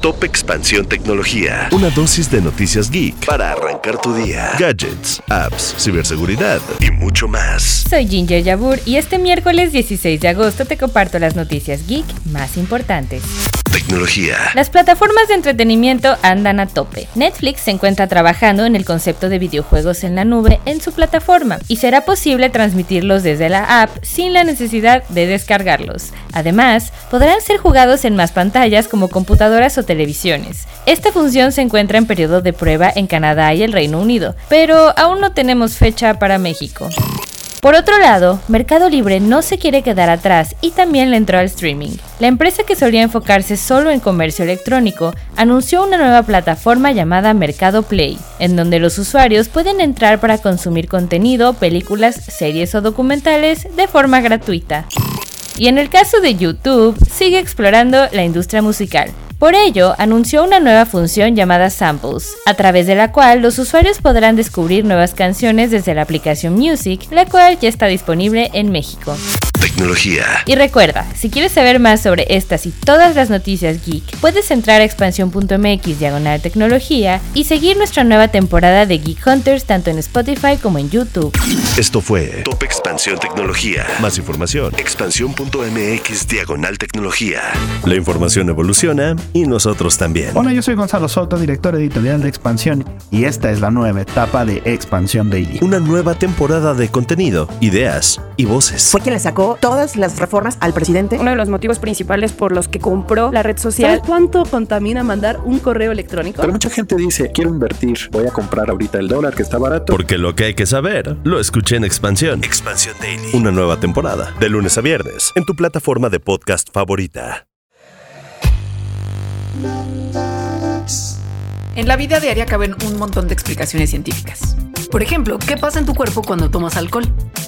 Top Expansión Tecnología. Una dosis de noticias geek para arrancar tu día. Gadgets, apps, ciberseguridad y mucho más. Soy Ginger Yabur y este miércoles 16 de agosto te comparto las noticias geek más importantes. Tecnología. Las plataformas de entretenimiento andan a tope. Netflix se encuentra trabajando en el concepto de videojuegos en la nube en su plataforma y será posible transmitirlos desde la app sin la necesidad de descargarlos. Además, podrán ser jugados en más pantallas como computadoras o televisiones. Esta función se encuentra en periodo de prueba en Canadá y el Reino Unido, pero aún no tenemos fecha para México. Por otro lado, Mercado Libre no se quiere quedar atrás y también le entró al streaming. La empresa que solía enfocarse solo en comercio electrónico anunció una nueva plataforma llamada Mercado Play, en donde los usuarios pueden entrar para consumir contenido, películas, series o documentales de forma gratuita. Y en el caso de YouTube, sigue explorando la industria musical. Por ello, anunció una nueva función llamada Samples, a través de la cual los usuarios podrán descubrir nuevas canciones desde la aplicación Music, la cual ya está disponible en México. Tecnología. Y recuerda, si quieres saber más sobre estas y todas las noticias geek, puedes entrar a expansión.mx diagonal tecnología y seguir nuestra nueva temporada de Geek Hunters tanto en Spotify como en YouTube. Esto fue Top Expansión Tecnología. Más información. Expansión.mx diagonal tecnología. La información evoluciona y nosotros también. Hola, yo soy Gonzalo Soto, director editorial de Expansión, y esta es la nueva etapa de Expansión Daily. Una nueva temporada de contenido, ideas y voces. Fue quien le sacó todas las reformas al presidente. Uno de los motivos principales por los que compró la red social. ¿Sabes cuánto contamina mandar un correo electrónico? Pero mucha gente dice, quiero invertir, voy a comprar ahorita el dólar que está barato. Porque lo que hay que saber, lo escuché en Expansión. Expansión Daily. Una nueva temporada, de lunes a viernes, en tu plataforma de podcast favorita. En la vida diaria caben un montón de explicaciones científicas. Por ejemplo, ¿qué pasa en tu cuerpo cuando tomas alcohol?